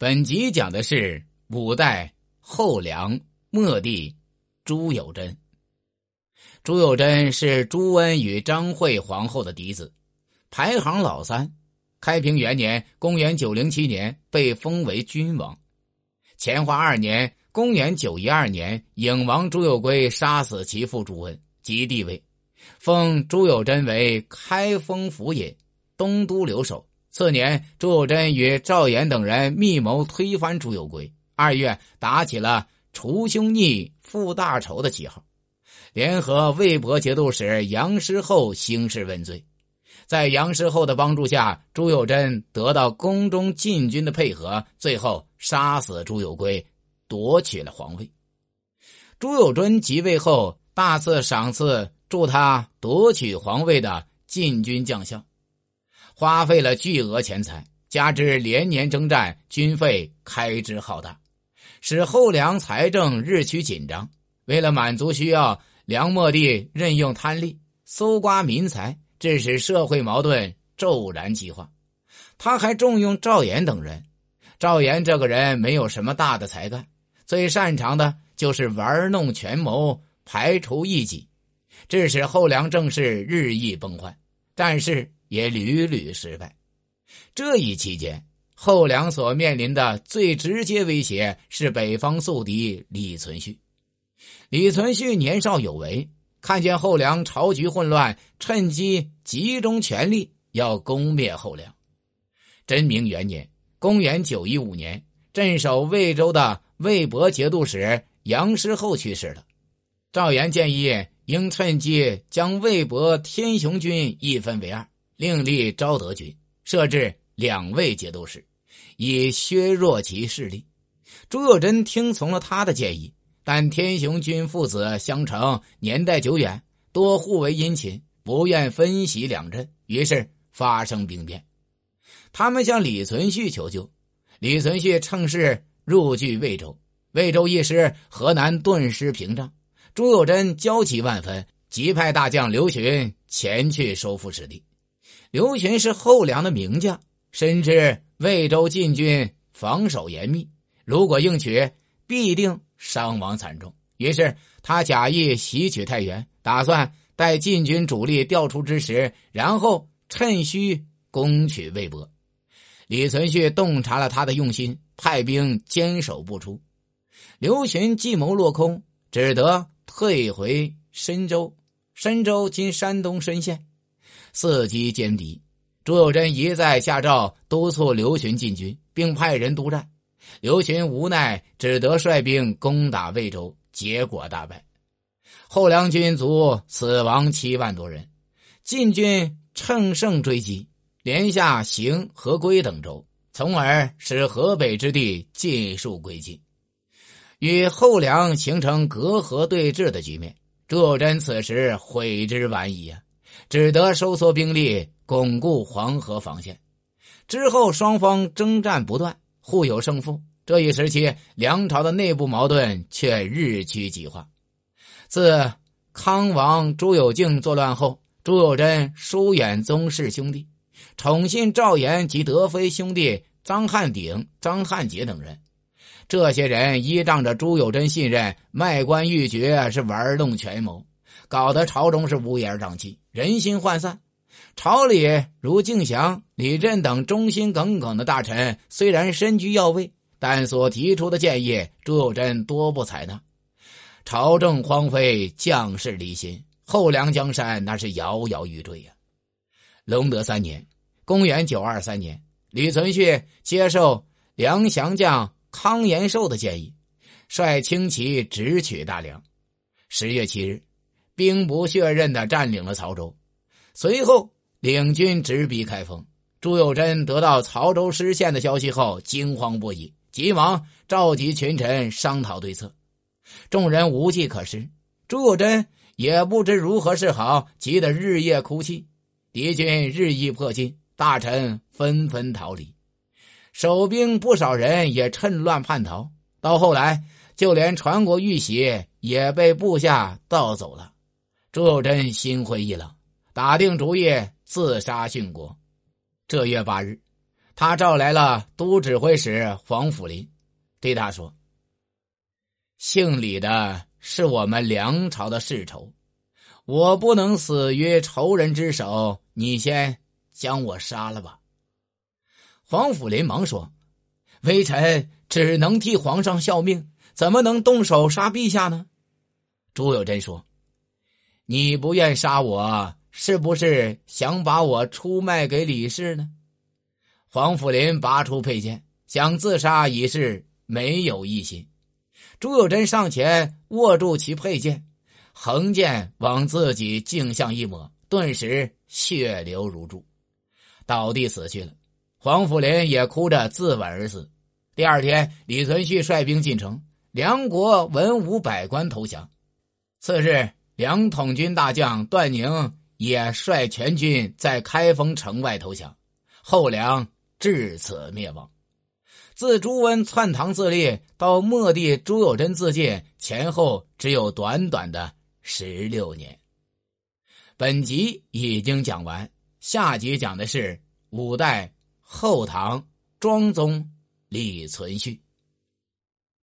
本集讲的是五代后梁末帝朱友贞。朱友贞是朱温与张惠皇后的嫡子，排行老三。开平元年（公元907年）被封为君王。乾化二年（公元912年），颖王朱友圭杀死其父朱温，即帝位，封朱友贞为开封府尹、东都留守。次年，朱友贞与赵岩等人密谋推翻朱友圭。二月，打起了除兄逆、复大仇的旗号，联合魏博节度使杨师厚兴师问罪。在杨师厚的帮助下，朱友贞得到宫中禁军的配合，最后杀死朱友圭，夺取了皇位。朱友贞即位后，大肆赏赐助他夺取皇位的禁军将校。花费了巨额钱财，加之连年征战，军费开支浩大，使后梁财政日趋紧张。为了满足需要，梁末帝任用贪吏，搜刮民财，致使社会矛盾骤然激化。他还重用赵岩等人。赵岩这个人没有什么大的才干，最擅长的就是玩弄权谋，排除异己，致使后梁政事日益崩坏，但是。也屡屡失败。这一期间，后梁所面临的最直接威胁是北方宿敌李存勖。李存勖年少有为，看见后梁朝局混乱，趁机集中权力要攻灭后梁。真明元年（公元915年），镇守魏州的魏博节度使杨师厚去世了。赵岩建议应趁机将魏博天雄军一分为二。另立昭德军，设置两位节度使，以削弱其势力。朱友贞听从了他的建议，但天雄军父子相承，年代久远，多互为姻亲，不愿分袭两镇，于是发生兵变。他们向李存勖求救，李存勖趁势入据魏州，魏州一失，河南顿时屏障。朱友贞焦急万分，急派大将刘询前去收复失地。刘询是后梁的名将，深知魏州禁军防守严密，如果硬取，必定伤亡惨重。于是他假意袭取太原，打算待禁军主力调出之时，然后趁虚攻取魏博。李存勖洞察了他的用心，派兵坚守不出。刘询计谋落空，只得退回深州。深州今山东莘县。伺机歼敌，朱友贞一再下诏督促刘询进军，并派人督战。刘询无奈，只得率兵攻打魏州，结果大败。后梁军卒死亡七万多人。晋军乘胜追击，连下邢、河归等州，从而使河北之地尽数归晋，与后梁形成隔河对峙的局面。朱友贞此时悔之晚矣啊！只得收缩兵力，巩固黄河防线。之后，双方征战不断，互有胜负。这一时期，梁朝的内部矛盾却日趋激化。自康王朱友敬作乱后，朱友贞疏远宗室兄弟，宠信赵岩及德妃兄弟张汉鼎、张汉杰等人。这些人依仗着朱友贞信任，卖官鬻爵，是玩弄权谋。搞得朝中是乌烟瘴气，人心涣散。朝里如敬祥、李振等忠心耿耿的大臣，虽然身居要位，但所提出的建议，朱友贞多不采纳。朝政荒废，将士离心，后梁江山那是摇摇欲坠呀。隆德三年（公元923年），李存勖接受梁降将康延寿的建议，率轻骑直取大梁。十月七日。兵不血刃的占领了曹州，随后领军直逼开封。朱友贞得到曹州失陷的消息后，惊慌不已，急忙召集群臣商讨对策。众人无计可施，朱友贞也不知如何是好，急得日夜哭泣。敌军日益迫近，大臣纷纷逃离，守兵不少人也趁乱叛逃。到后来，就连传国玉玺也被部下盗走了。朱友贞心灰意冷，打定主意自杀殉国。这月八日，他召来了都指挥使黄甫林，对他说：“姓李的是我们梁朝的世仇，我不能死于仇人之手，你先将我杀了吧。”黄甫林忙说：“微臣只能替皇上效命，怎么能动手杀陛下呢？”朱有贞说：“你不愿杀我，是不是想把我出卖给李氏呢？”黄甫林拔出佩剑，想自杀已是没有一心。朱有贞上前握住其佩剑，横剑往自己颈项一抹，顿时血流如注，倒地死去了。黄甫林也哭着自刎而死。第二天，李存勖率兵进城，梁国文武百官投降。次日，梁统军大将段宁也率全军在开封城外投降，后梁。至此灭亡。自朱温篡唐自立到末帝朱友贞自尽，前后只有短短的十六年。本集已经讲完，下集讲的是五代后唐庄宗李存勖。